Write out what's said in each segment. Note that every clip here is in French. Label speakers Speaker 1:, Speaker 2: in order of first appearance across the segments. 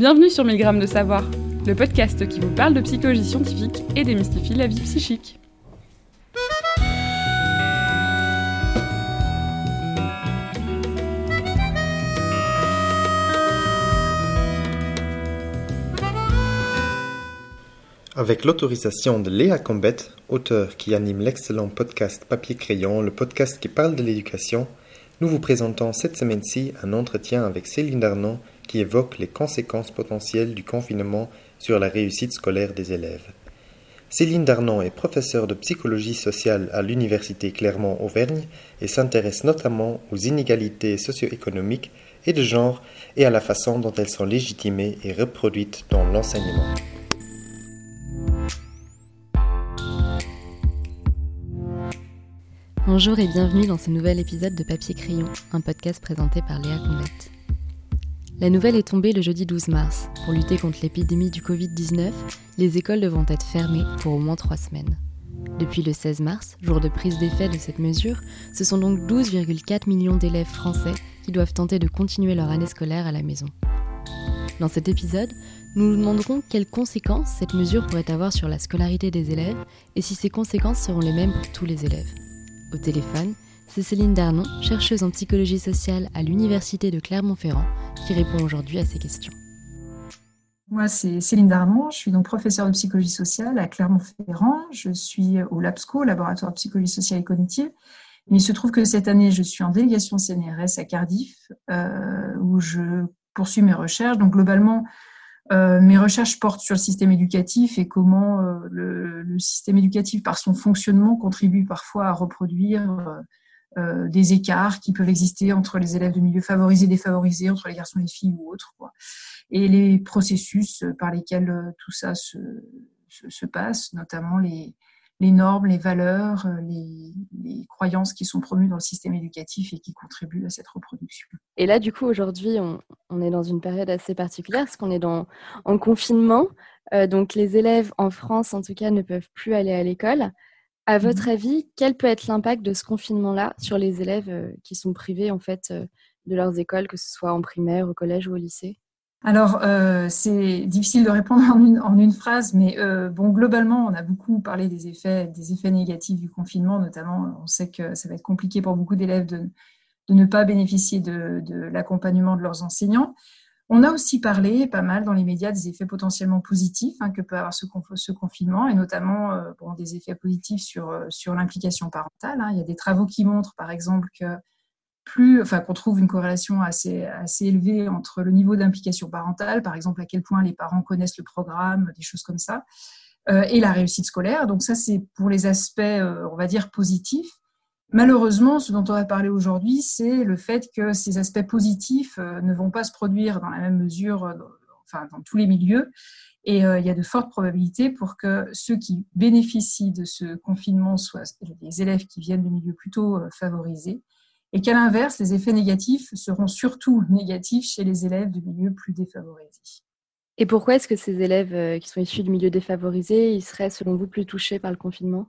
Speaker 1: Bienvenue sur 1000 grammes de savoir, le podcast qui vous parle de psychologie scientifique et démystifie la vie psychique.
Speaker 2: Avec l'autorisation de Léa Combette, auteur qui anime l'excellent podcast Papier Crayon, le podcast qui parle de l'éducation, nous vous présentons cette semaine-ci un entretien avec Céline Darnon qui évoque les conséquences potentielles du confinement sur la réussite scolaire des élèves. Céline Darnon est professeure de psychologie sociale à l'Université Clermont-Auvergne et s'intéresse notamment aux inégalités socio-économiques et de genre et à la façon dont elles sont légitimées et reproduites dans l'enseignement.
Speaker 3: Bonjour et bienvenue dans ce nouvel épisode de Papier Crayon, un podcast présenté par Léa Combette. La nouvelle est tombée le jeudi 12 mars. Pour lutter contre l'épidémie du Covid-19, les écoles devront être fermées pour au moins trois semaines. Depuis le 16 mars, jour de prise d'effet de cette mesure, ce sont donc 12,4 millions d'élèves français qui doivent tenter de continuer leur année scolaire à la maison. Dans cet épisode, nous nous demanderons quelles conséquences cette mesure pourrait avoir sur la scolarité des élèves et si ces conséquences seront les mêmes pour tous les élèves. Au téléphone, c'est Céline Darnon, chercheuse en psychologie sociale à l'Université de Clermont-Ferrand, qui répond aujourd'hui à ces questions.
Speaker 4: Moi, c'est Céline Darnon, je suis donc professeure de psychologie sociale à Clermont-Ferrand. Je suis au LABSCO, Laboratoire de psychologie sociale et cognitive. Il se trouve que cette année, je suis en délégation CNRS à Cardiff, euh, où je poursuis mes recherches. Donc, globalement, euh, mes recherches portent sur le système éducatif et comment euh, le, système éducatif, par son fonctionnement, contribue parfois à reproduire euh, des écarts qui peuvent exister entre les élèves de milieux favorisés et défavorisés, entre les garçons et les filles ou autres, et les processus par lesquels euh, tout ça se, se, se passe, notamment les, les, normes, les valeurs, euh, les, croyances qui sont promues dans le système éducatif et qui contribuent à cette reproduction.
Speaker 3: Et là, du coup, aujourd'hui, on, est dans une période assez particulière parce qu'on est dans, en confinement. Euh, donc, les élèves en France, en tout cas, ne peuvent plus aller à l'école. À mmh votre avis, quel peut être l'impact de ce confinement-là sur les élèves euh, qui sont privés en fait euh, de leurs écoles, que ce soit en primaire, au collège ou au lycée?
Speaker 4: Alors, euh, c'est difficile de répondre en une, en une phrase, mais euh, bon, globalement, on a beaucoup parlé des effets, des effets négatifs du confinement, notamment, on sait que ça va être compliqué pour beaucoup d'élèves de, de, ne pas bénéficier de, de l'accompagnement de leurs enseignants. On a aussi parlé pas mal dans les médias des effets potentiellement positifs hein, que peut avoir ce, confinement, et notamment euh, bon, des effets positifs sur, euh, sur l'implication parentale. Hein. Il y a des travaux qui montrent, par exemple, que plus, enfin, qu'on trouve une corrélation assez, assez élevée entre le niveau d'implication parentale, par exemple, à quel point les parents connaissent le programme, des choses comme ça, euh, et la réussite scolaire. Donc ça, c'est pour les aspects, on va dire, positifs. Malheureusement, ce dont on va parler aujourd'hui, c'est le fait que ces aspects positifs euh, ne vont pas se produire dans la même mesure, euh, enfin dans tous les milieux, et euh, il y a de fortes probabilités pour que ceux qui bénéficient de ce confinement soient les élèves qui viennent de milieux plutôt favorisés, et qu'à l'inverse, les effets négatifs seront surtout négatifs chez les élèves de milieux plus défavorisés.
Speaker 3: Et pourquoi est-ce que ces élèves qui sont issus de milieux défavorisés, ils seraient selon vous plus touchés par le confinement?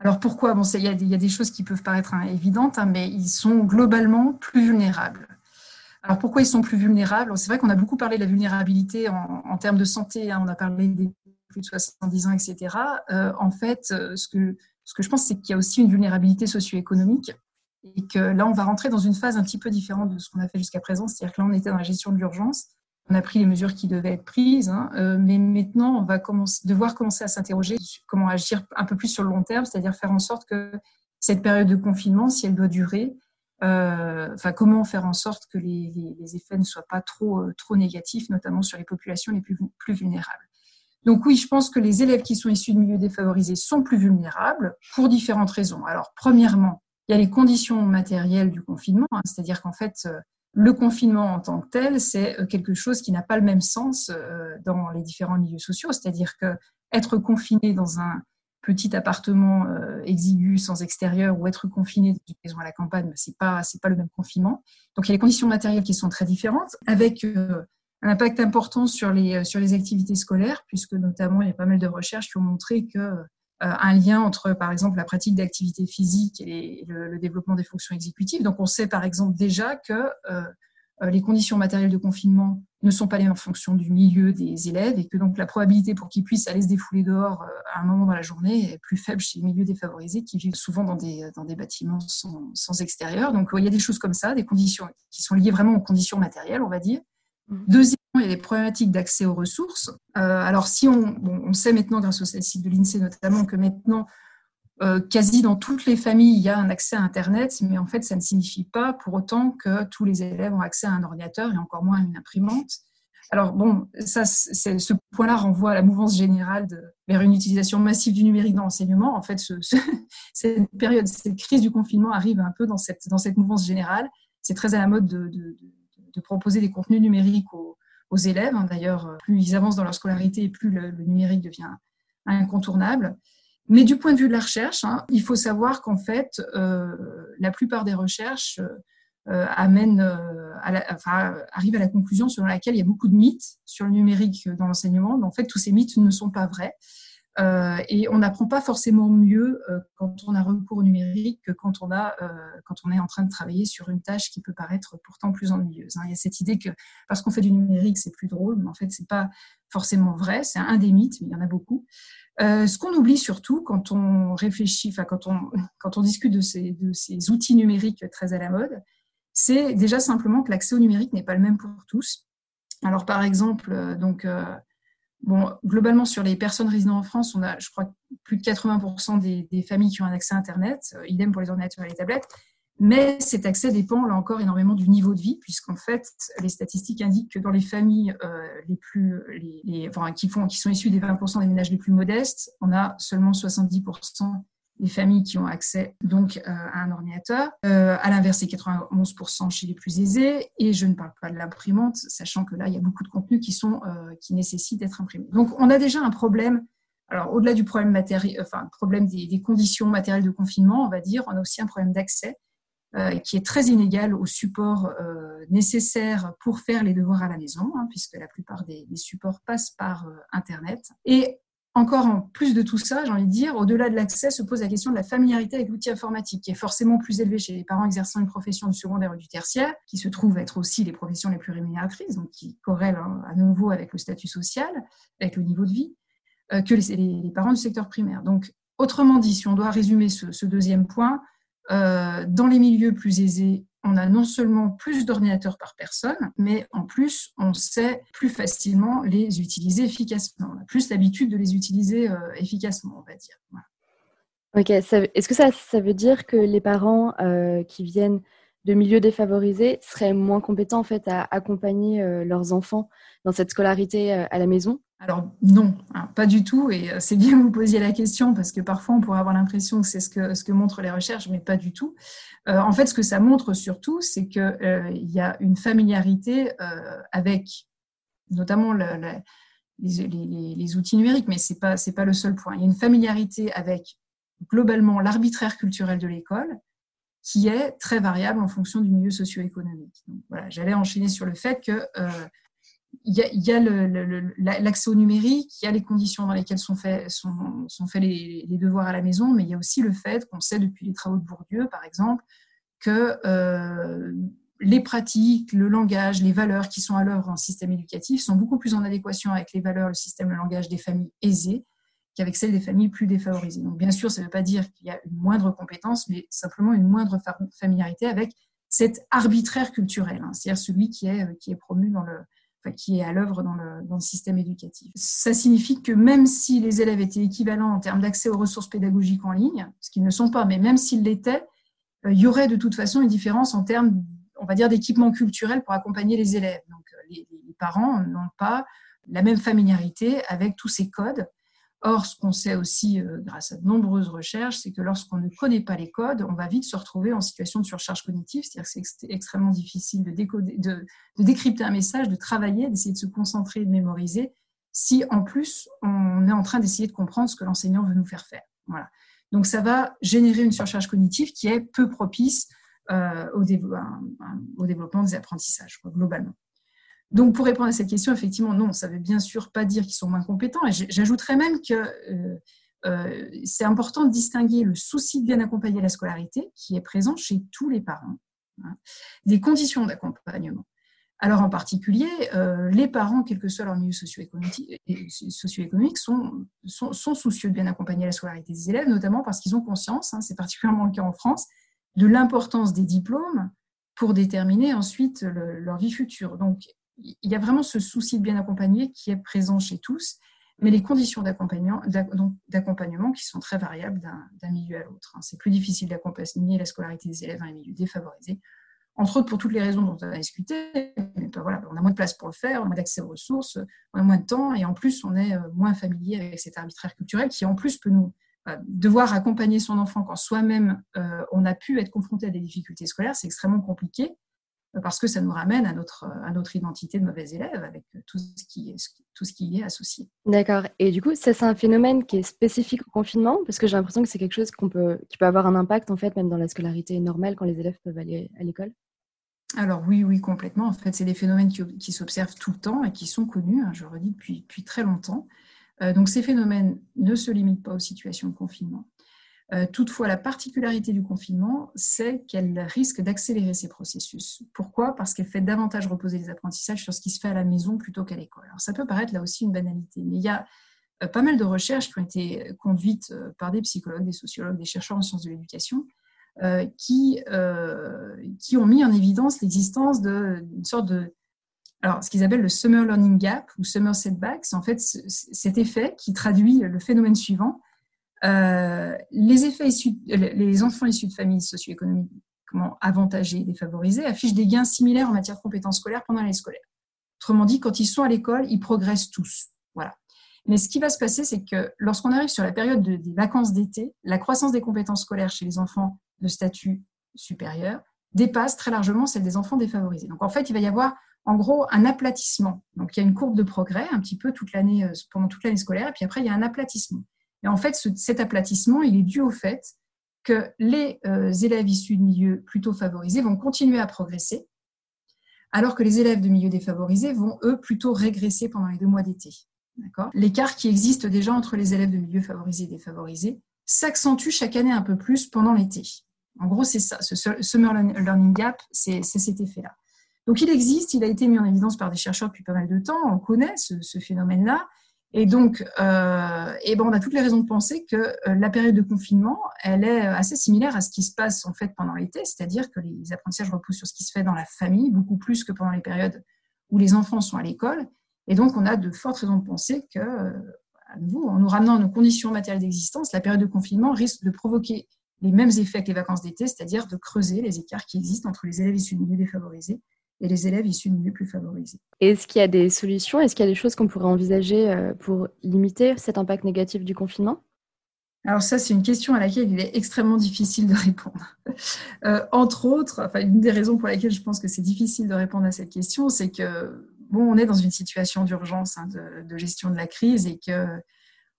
Speaker 4: Alors pourquoi? Bon, il y, a des choses qui peuvent paraître hein, évidentes, hein, mais ils sont globalement plus vulnérables. Alors pourquoi ils sont plus vulnérables? C'est vrai qu'on a beaucoup parlé de la vulnérabilité en, en termes de santé, hein, on a parlé des plus de 70 ans, etc. Euh, en fait, euh, ce que, ce que je pense, c'est qu'il y a aussi une vulnérabilité socio-économique et que là, on va rentrer dans une phase un petit peu différente de ce qu'on a fait jusqu'à présent, c'est-à-dire que là, on était dans la gestion de l'urgence on a pris les mesures qui devaient être prises, hein, euh, mais maintenant, on va devoir commencer à s'interroger sur comment agir un peu plus sur le long terme, c'est-à-dire faire en sorte que cette période de confinement, si elle doit durer, euh, comment faire en sorte que les, effets ne soient pas trop, euh, trop négatifs, notamment sur les populations les plus, plus vulnérables. Donc oui, je pense que les élèves qui sont issus de milieux défavorisés sont plus vulnérables pour différentes raisons. Alors, premièrement, il y a les conditions matérielles du confinement, hein, c'est-à-dire qu'en fait, euh, le confinement en tant que tel, c'est euh, quelque chose qui n'a pas le même sens euh, dans les différents milieux sociaux. C'est-à-dire que être confiné dans un petit appartement euh, exigu sans extérieur ou être confiné dans une maison à la campagne, c'est pas c'est pas le même confinement. Donc il y a les conditions matérielles qui sont très différentes, avec un impact important sur les sur les activités scolaires, puisque notamment il y a pas mal de recherches qui ont montré que un lien entre, par exemple, la pratique d'activité physique et le, le, développement des fonctions exécutives. Donc, on sait, par exemple, déjà que euh, les conditions matérielles de confinement ne sont pas les mêmes en fonction du milieu des élèves et que donc la probabilité pour qu'ils puissent aller se défouler dehors euh, à un moment dans la journée est plus faible chez les milieux défavorisés qui vivent souvent dans des, dans des bâtiments sans, sans extérieur. Donc il y a des choses comme ça, des conditions qui sont liées vraiment aux conditions matérielles, on va dire. Mmh. Il y a des problématiques d'accès aux ressources. Euh, alors si on, on sait maintenant grâce au site de l'INSEE notamment que maintenant euh, quasi dans toutes les familles, il y a un accès à Internet, mais en fait, ça ne signifie pas pour autant que tous les élèves ont accès à un ordinateur et encore moins à une imprimante. Alors bon, ça, ce point-là renvoie à la mouvance générale vers une utilisation massive du numérique dans l'enseignement. En fait, ce, cette période, cette crise du confinement arrive un peu dans cette, dans cette mouvance générale. C'est très à la mode de, de, de, proposer des contenus numériques aux, aux élèves. Hein. D'ailleurs, plus ils avancent dans leur scolarité, plus le, numérique devient incontournable. Mais du point de vue de la recherche, hein, il faut savoir qu'en fait, euh, la plupart des recherches euh, amènent, euh, à la, arrivent à la conclusion selon laquelle il y a beaucoup de mythes sur le numérique dans l'enseignement. Mais en fait, tous ces mythes ne sont pas vrais. Euh, et on n'apprend pas forcément mieux euh, quand on a recours au numérique que quand on, a, euh, quand on est en train de travailler sur une tâche qui peut paraître pourtant plus ennuyeuse. Hein. Il y a cette idée que parce qu'on fait du numérique, c'est plus drôle, mais en fait, c'est pas forcément vrai. C'est un des mythes, mais il y en a beaucoup. Ce qu'on oublie surtout quand on réfléchit, quand on, quand on discute de ces, de ces outils numériques très à la mode, c'est déjà simplement que l'accès au numérique n'est pas le même pour tous. Alors par exemple, donc, bon, globalement sur les personnes résidant en France, on a, je crois, plus de 80% des, familles qui ont un accès à Internet, idem pour les ordinateurs et les tablettes. Mais cet accès dépend là encore énormément du niveau de vie, puisqu'en fait, les statistiques indiquent que dans les familles euh, les plus, les, qui, qui sont issues des 20% des ménages les plus modestes, on a seulement 70% des familles qui ont accès donc euh, à un ordinateur. Euh, à l'inverse, c'est 91% chez les plus aisés. Et je ne parle pas de l'imprimante, sachant que là, il y a beaucoup de contenus qui sont qui nécessitent d'être imprimés. Donc, on a déjà un problème. Alors, au-delà du problème matériel, enfin, problème des, des conditions matérielles de confinement, on va dire, on a aussi un problème d'accès euh, qui est très inégal au support euh, nécessaire pour faire les devoirs à la maison, hein, puisque la plupart des, supports passent par euh, Internet. Et encore en plus de tout ça, j'ai envie de dire, au-delà de l'accès, se pose la question de la familiarité avec l'outil informatique, qui est forcément plus élevée chez les parents exerçant une profession du secondaire ou du tertiaire, qui se trouvent être aussi les professions les plus rémunératrices, donc qui corrèlent hein, à nouveau avec le statut social, avec le niveau de vie, que les, parents du secteur primaire. Donc, autrement dit, si on doit résumer ce deuxième point, euh, dans les milieux plus aisés, on a non seulement plus d'ordinateurs par personne, mais en plus, on sait plus facilement les utiliser efficacement. On a plus l'habitude de les utiliser euh, efficacement, on va dire.
Speaker 3: Ok, est-ce que ça, ça, veut dire que les parents euh, qui viennent de milieux défavorisés seraient moins compétents en fait à accompagner leurs enfants dans cette scolarité à la maison?
Speaker 4: Alors non, hein, pas du tout. Et euh, c'est bien que vous posiez la question parce que parfois on pourrait avoir l'impression que c'est ce que, montrent les recherches, mais pas du tout. Euh, en fait, ce que ça montre surtout, c'est qu'il euh, y a une familiarité avec notamment les, outils numériques, mais ce n'est pas, pas le seul point. Il y a une familiarité avec globalement l'arbitraire culturel de l'école qui est très variable en fonction du milieu socio-économique. J'allais enchaîner sur le fait que il y a, l'accès au numérique, il y a les conditions dans lesquelles sont faits, sont, sont faits les, devoirs à la maison, mais il y a aussi le fait qu'on sait depuis les travaux de Bourdieu, par exemple, que euh, les pratiques, le langage, les valeurs qui sont à l'œuvre en système éducatif sont beaucoup plus en adéquation avec les valeurs, le système, le langage des familles aisées qu'avec celles des familles plus défavorisées. Donc, bien sûr, ça ne veut pas dire qu'il y a une moindre compétence, mais simplement une moindre familiarité avec cet arbitraire culturel, hein, c'est-à-dire celui qui est, qui est promu dans le, qui est à l'œuvre dans le, système éducatif. Ça signifie que même si les élèves étaient équivalents en termes d'accès aux ressources pédagogiques en ligne, ce qu'ils ne sont pas, mais même s'ils l'étaient, euh, il y aurait de toute façon une différence en termes, on va dire, d'équipement culturel pour accompagner les élèves. Donc, euh, les parents n'ont pas la même familiarité avec tous ces codes Or, ce qu'on sait aussi euh, grâce à de nombreuses recherches, c'est que lorsqu'on ne connaît pas les codes, on va vite se retrouver en situation de surcharge cognitive, c'est-à-dire que c'est extrêmement difficile de, décoder, de, décrypter un message, de travailler, d'essayer de se concentrer, de mémoriser, si en plus on est en train d'essayer de comprendre ce que l'enseignant veut nous faire faire. Voilà. Donc ça va générer une surcharge cognitive qui est peu propice euh, au, au, développement des apprentissages, globalement. Donc, pour répondre à cette question, effectivement, non, ça ne veut bien sûr pas dire qu'ils sont moins compétents. J'ajouterais même que euh, euh, c'est important de distinguer le souci de bien accompagner la scolarité, qui est présent chez tous les parents, hein, des conditions d'accompagnement. Alors en particulier, euh, les parents, quel que soit leur milieu socio-économique, sont, sont, soucieux de bien accompagner la scolarité des élèves, notamment parce qu'ils ont conscience, hein, c'est particulièrement le cas en France, de l'importance des diplômes pour déterminer ensuite leur vie future. Donc il y a vraiment ce souci de bien accompagner qui est présent chez tous, mais les conditions d'accompagnement qui sont très variables d'un milieu à l'autre. Hein. C'est plus difficile d'accompagner la scolarité des élèves dans les milieux défavorisés entre autres pour toutes les raisons dont on a discuté. Ben voilà, on a moins de place pour le faire, on a moins d'accès aux ressources, on a moins de temps, et en plus, on est euh, moins familier avec cet arbitraire culturel qui, en plus, peut nous euh, devoir accompagner son enfant quand soi-même euh, on a pu être confronté à des difficultés scolaires, c'est extrêmement compliqué parce que ça nous ramène à notre, à notre identité de mauvais élève avec tout ce qui, tout ce qui y est associé.
Speaker 3: D'accord. Et du coup, ça, c'est un phénomène qui est spécifique au confinement parce que j'ai l'impression que c'est quelque chose qu'on peut, qui peut avoir un impact en fait même dans la scolarité normale quand les élèves peuvent aller à l'école?
Speaker 4: Alors oui, oui, complètement. En fait, c'est des phénomènes qui, s'observent tout le temps et qui sont connus, hein, je redis, depuis, très longtemps. Euh, donc ces phénomènes ne se limitent pas aux situations de confinement. Euh, toutefois, la particularité du confinement, c'est qu'elle risque d'accélérer ces processus. Pourquoi? Parce qu'elle fait davantage reposer les apprentissages sur ce qui se fait à la maison plutôt qu'à l'école. Alors ça peut paraître là aussi une banalité, mais il y a euh, pas mal de recherches qui ont été conduites par des psychologues, des sociologues, des chercheurs en sciences de l'éducation, euh, qui, euh, qui ont mis en évidence l'existence d'une sorte de... Alors, ce qu'ils appellent le Summer Learning Gap ou Summer Setback, c'est en fait cet effet qui traduit le phénomène suivant. Euh, les, enfants issus de familles socio-économiquement avantagées et défavorisées affichent des gains similaires en matière de compétences scolaires pendant l'année scolaire. Autrement dit, quand ils sont à l'école, ils progressent tous. Voilà. Mais ce qui va se passer, c'est que lorsqu'on arrive sur la période des vacances d'été, la croissance des compétences scolaires chez les enfants de statut supérieur dépasse très largement celle des enfants défavorisés. Donc en fait, il va y avoir en gros un aplatissement. Donc il y a une courbe de progrès un petit peu toute l'année, euh, pendant toute l'année scolaire, et puis après il y a un aplatissement. Et en fait, cet aplatissement, il est dû au fait que les euh, élèves issus de milieux plutôt favorisés vont continuer à progresser, alors que les élèves de milieux défavorisés vont, eux, plutôt régresser pendant les deux mois d'été. L'écart qui existe déjà entre les élèves de milieux favorisés et défavorisés s'accentue chaque année un peu plus pendant l'été. En gros, c'est ça, ce Summer Learning Gap, c'est cet effet-là. Donc il existe, il a été mis en évidence par des chercheurs depuis pas mal de temps, on connaît ce, phénomène-là. Et donc, euh, et ben on a toutes les raisons de penser que euh, la période de confinement, elle est assez similaire à ce qui se passe en fait pendant l'été, c'est-à-dire que les apprentissages reposent sur ce qui se fait dans la famille, beaucoup plus que pendant les périodes où les enfants sont à l'école. Et donc, on a de fortes raisons de penser que, euh, à nouveau, en nous ramenant à nos conditions matérielles d'existence, la période de confinement risque de provoquer les mêmes effets que les vacances d'été, c'est-à-dire de creuser les écarts qui existent entre les élèves issus de milieux défavorisés et les élèves issus de milieux plus favorisés.
Speaker 3: Est-ce qu'il y a des solutions? Est-ce qu'il y a des choses qu'on pourrait envisager euh, pour limiter cet impact négatif du confinement?
Speaker 4: Alors ça, c'est une question à laquelle il est extrêmement difficile de répondre. Euh, entre autres, enfin, une des raisons pour lesquelles je pense que c'est difficile de répondre à cette question, c'est que bon, on est dans une situation d'urgence hein, de, de, gestion de la crise et que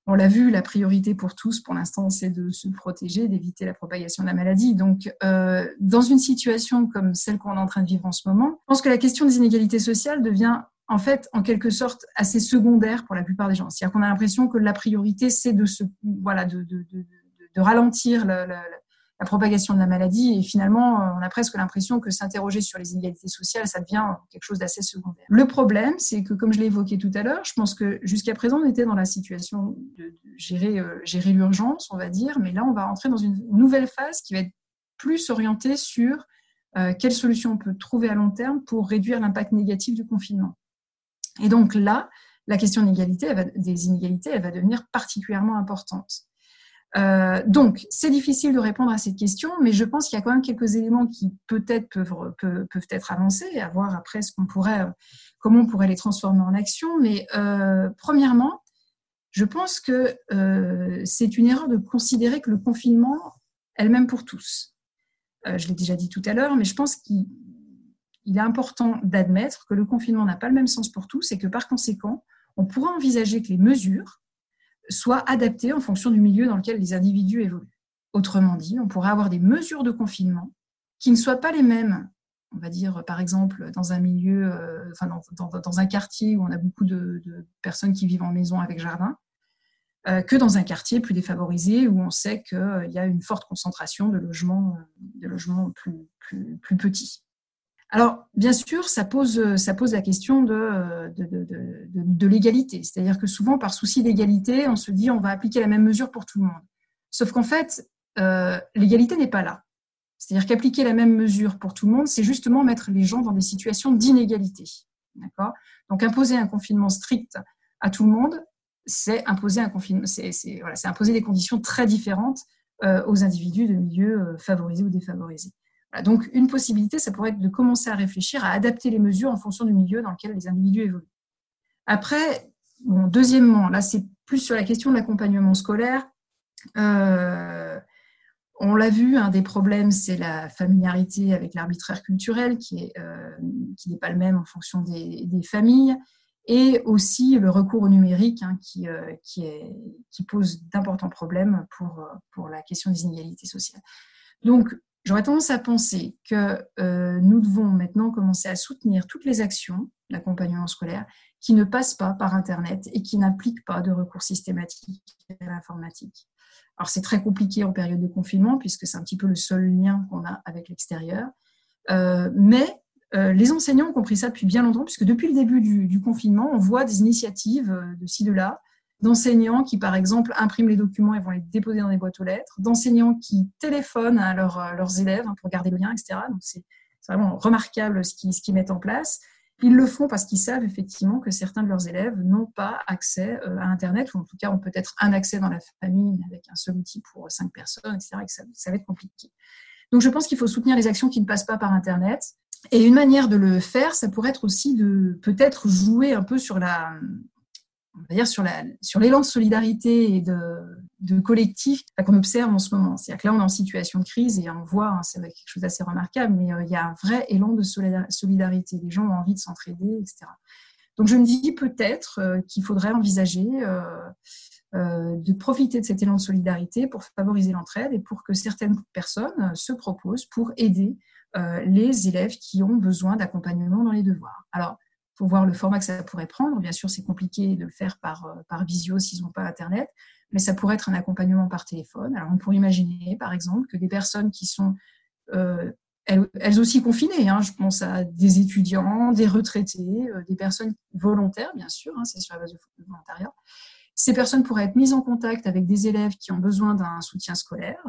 Speaker 4: on l'a vu, la priorité pour tous, pour l'instant, c'est de se protéger, d'éviter la propagation de la maladie. Donc, euh, dans une situation comme celle qu'on est en train de vivre en ce moment, je pense que la question des inégalités sociales devient en fait, en quelque sorte, assez secondaire pour la plupart des gens. C'est-à-dire qu'on a l'impression que la priorité, c'est de, se, voilà, de, de, de, de ralentir la, la, la propagation de la maladie. Et finalement, on a presque l'impression que s'interroger sur les inégalités sociales, ça devient quelque chose d'assez secondaire. Le problème, c'est que, comme je l'ai évoqué tout à l'heure, je pense que jusqu'à présent, on était dans la situation de gérer, euh, gérer l'urgence, on va dire, mais là, on va entrer dans une nouvelle phase qui va être plus orientée sur euh, quelles solutions on peut trouver à long terme pour réduire l'impact négatif du confinement. Et donc là, la question des inégalités, elle va devenir particulièrement importante. Euh, donc, c'est difficile de répondre à cette question, mais je pense qu'il y a quand même quelques éléments qui peut-être peuvent, être avancés, à voir après ce qu'on pourrait, euh, comment on pourrait les transformer en action. Mais euh, premièrement, je pense que c'est une erreur de considérer que le confinement est le même pour tous. je l'ai déjà dit tout à l'heure, mais je pense qu'il est important d'admettre que le confinement n'a pas le même sens pour tous et que par conséquent, on pourrait envisager que les mesures soit adapté en fonction du milieu dans lequel les individus évoluent. Autrement dit, on pourrait avoir des mesures de confinement qui ne soient pas les mêmes, on va dire par exemple dans un milieu, euh, enfin dans, un quartier où on a beaucoup de, personnes qui vivent en maison avec jardin, euh, que dans un quartier plus défavorisé où on sait qu'il y a une forte concentration de logements, plus, plus petits. Alors, bien sûr, ça pose, ça pose la question de, de, l'égalité. C'est-à-dire que souvent, par souci d'égalité, on se dit on va appliquer la même mesure pour tout le monde. Sauf qu'en fait, euh, l'égalité n'est pas là. C'est-à-dire qu'appliquer la même mesure pour tout le monde, c'est justement mettre les gens dans des situations d'inégalité. D'accord? Donc, imposer un confinement strict à tout le monde, c'est imposer un confinement, c'est voilà, imposer des conditions très différentes euh, aux individus de milieux euh, favorisés ou défavorisés. Donc, une possibilité, ça pourrait être de commencer à réfléchir à adapter les mesures en fonction du milieu dans lequel les individus évoluent. Après, bon, deuxièmement, là, c'est plus sur la question de l'accompagnement scolaire. Euh, on l'a vu, un des problèmes, c'est la familiarité avec l'arbitraire culturel qui euh, n'est pas le même en fonction des, familles, et aussi le recours au numérique hein, qui, euh, qui, pose d'importants problèmes pour, pour la question des inégalités sociales. Donc, J'aurais tendance à penser que euh, nous devons maintenant commencer à soutenir toutes les actions d'accompagnement scolaire qui ne passent pas par Internet et qui n'impliquent pas de recours systématique à l'informatique. Alors c'est très compliqué en période de confinement puisque c'est un petit peu le seul lien qu'on a avec l'extérieur. Euh, mais euh, les enseignants ont compris ça depuis bien longtemps puisque depuis le début du, du confinement, on voit des initiatives de ci, de là d'enseignants qui, par exemple, impriment les documents et vont les déposer dans des boîtes aux lettres, d'enseignants qui téléphonent à, leurs élèves hein, pour garder le lien, etc. Donc, c'est vraiment remarquable ce qu'ils mettent en place. Ils le font parce qu'ils savent effectivement que certains de leurs élèves n'ont pas accès euh, à Internet, ou en tout cas ont peut-être un accès dans la famille, avec un seul outil pour cinq personnes, etc. Et que ça va être compliqué. Donc je pense qu'il faut soutenir les actions qui ne passent pas par Internet. Et une manière de le faire, ça pourrait être aussi de peut-être jouer un peu sur la, on va dire, sur, la, sur l'élan de solidarité et de, collectif qu'on observe en ce moment. C'est-à-dire que là, on est en situation de crise et on voit, hein, c'est quelque chose d'assez remarquable, mais euh, il y a un vrai élan de solidarité. Les gens ont envie de s'entraider, etc. Donc, je me dis peut-être euh, qu'il faudrait envisager euh, de profiter de cet élan de solidarité pour favoriser l'entraide et pour que certaines personnes se proposent pour aider les élèves qui ont besoin d'accompagnement dans les devoirs. Alors, faut voir le format que ça pourrait prendre. Bien sûr, c'est compliqué de le faire par, euh, par visio s'ils n'ont pas Internet, mais ça pourrait être un accompagnement par téléphone. Alors, on pourrait imaginer, par exemple, que des personnes qui sont euh, elles, aussi confinées, hein, je pense à des étudiants, des retraités, euh, des personnes volontaires, bien sûr, hein, c'est sur la base de volontariat, ces personnes pourraient être mises en contact avec des élèves qui ont besoin d'un soutien scolaire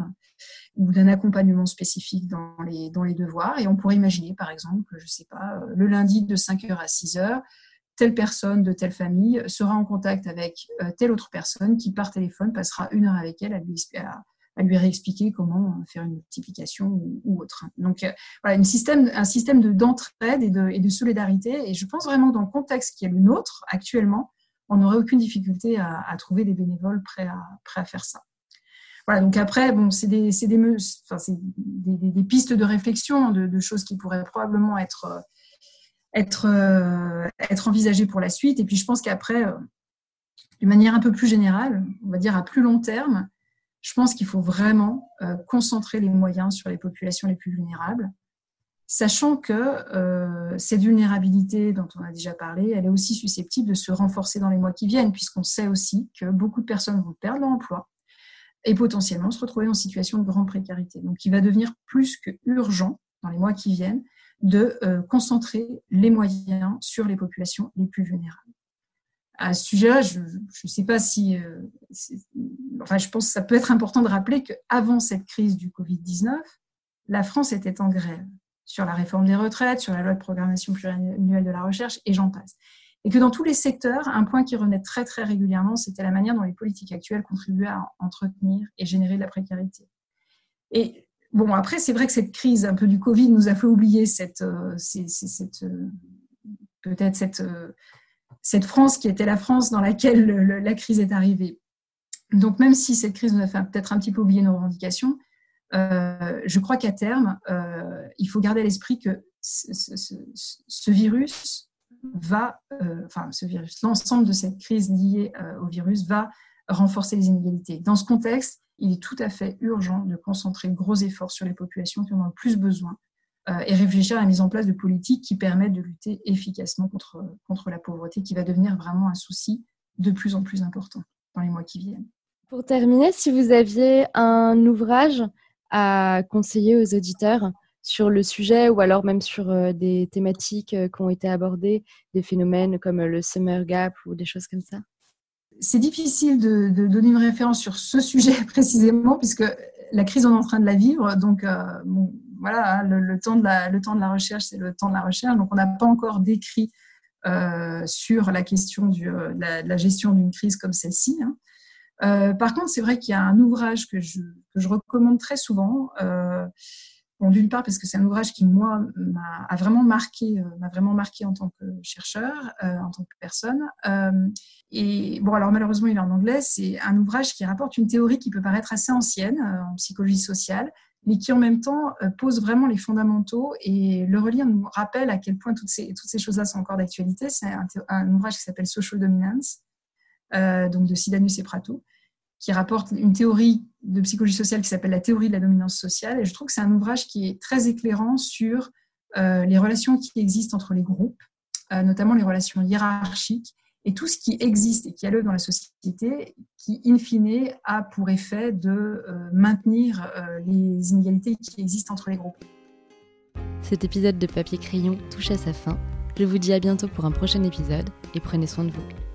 Speaker 4: ou d'un accompagnement spécifique dans les, dans les devoirs. Et on pourrait imaginer, par exemple, je ne sais pas, euh, le lundi de 5h à 6h, telle personne de telle famille sera en contact avec euh, telle autre personne qui, par téléphone, passera une heure avec elle à lui, à, réexpliquer comment faire une multiplication ou, autre. Donc, euh, voilà, une système, un système d'entraide et, de, solidarité. Et je pense vraiment dans le contexte qui est le nôtre actuellement, on n'aurait aucune difficulté à, trouver des bénévoles prêts à, prêts à faire ça. Voilà, donc après, bon, c'est des, des, enfin, des, des, pistes de réflexion, de, choses qui pourraient probablement être, être, euh, être envisagées pour la suite. Et puis, je pense qu'après, euh, d'une manière un peu plus générale, on va dire à plus long terme, je pense qu'il faut vraiment euh, concentrer les moyens sur les populations les plus vulnérables sachant que euh, cette vulnérabilité dont on a déjà parlé, elle est aussi susceptible de se renforcer dans les mois qui viennent, puisqu'on sait aussi que beaucoup de personnes vont perdre leur emploi et potentiellement se retrouver en situation de grande précarité. Donc il va devenir plus que urgent dans les mois qui viennent de euh, concentrer les moyens sur les populations les plus vulnérables. À ce sujet-là, je ne sais pas si... Euh, enfin, je pense que ça peut être important de rappeler qu'avant cette crise du Covid-19, la France était en grève sur la réforme des retraites, sur la loi de programmation pluriannuelle de la recherche, et j'en passe. Et que dans tous les secteurs, un point qui revenait très très régulièrement, c'était la manière dont les politiques actuelles contribuaient à entretenir et générer de la précarité. Et bon, après, c'est vrai que cette crise un peu du Covid nous a fait oublier cette, euh, euh, peut-être cette, euh, cette France qui était la France dans laquelle la crise est arrivée. Donc même si cette crise nous a fait peut-être un petit peu oublier nos revendications, euh, je crois qu'à terme, euh, il faut garder à l'esprit que ce, virus va, euh, enfin ce virus, l'ensemble de cette crise liée au virus va renforcer les inégalités. Dans ce contexte, il est tout à fait urgent de concentrer gros efforts sur les populations qui en ont le plus besoin et réfléchir à la mise en place de politiques qui permettent de lutter efficacement contre, contre la pauvreté, qui va devenir vraiment un souci de plus en plus important dans les mois qui viennent.
Speaker 3: Pour terminer, si vous aviez un ouvrage à conseiller aux auditeurs sur le sujet ou alors même sur des thématiques qui ont été abordées, des phénomènes comme le summer gap ou des choses comme ça?
Speaker 4: C'est difficile de, donner une référence sur ce sujet précisément puisque la crise, on est en train de la vivre. Donc, voilà, hein, le, temps de la, recherche, c'est le temps de la recherche. Donc, on n'a pas encore décrit sur la question de, la, gestion d'une crise comme celle-ci. Hein. Euh, par contre, c'est vrai qu'il y a un ouvrage que je, que je recommande très souvent. Euh, bon, d'une part parce que c'est un ouvrage qui moi m'a a vraiment marqué, euh, m'a vraiment marqué en tant que chercheur, euh, en tant que personne. Euh, et bon, alors malheureusement, il est en anglais. C'est un ouvrage qui rapporte une théorie qui peut paraître assez ancienne en psychologie sociale, mais qui en même temps pose vraiment les fondamentaux. Et le relire nous rappelle à quel point toutes ces, toutes ces choses-là sont encore d'actualité. C'est un, ouvrage qui s'appelle Social Dominance, euh, donc de Sidanus et Prato, qui rapporte une théorie de psychologie sociale qui s'appelle la théorie de la dominance sociale. Et je trouve que c'est un ouvrage qui est très éclairant sur euh, les relations qui existent entre les groupes, euh, notamment les relations hiérarchiques et tout ce qui existe et qui a lieu dans la société, qui, in fine, a pour effet de maintenir les inégalités qui existent entre les groupes.
Speaker 3: Cet épisode de Papier Crayon touche à sa fin. Je vous dis à bientôt pour un prochain épisode et prenez soin de vous.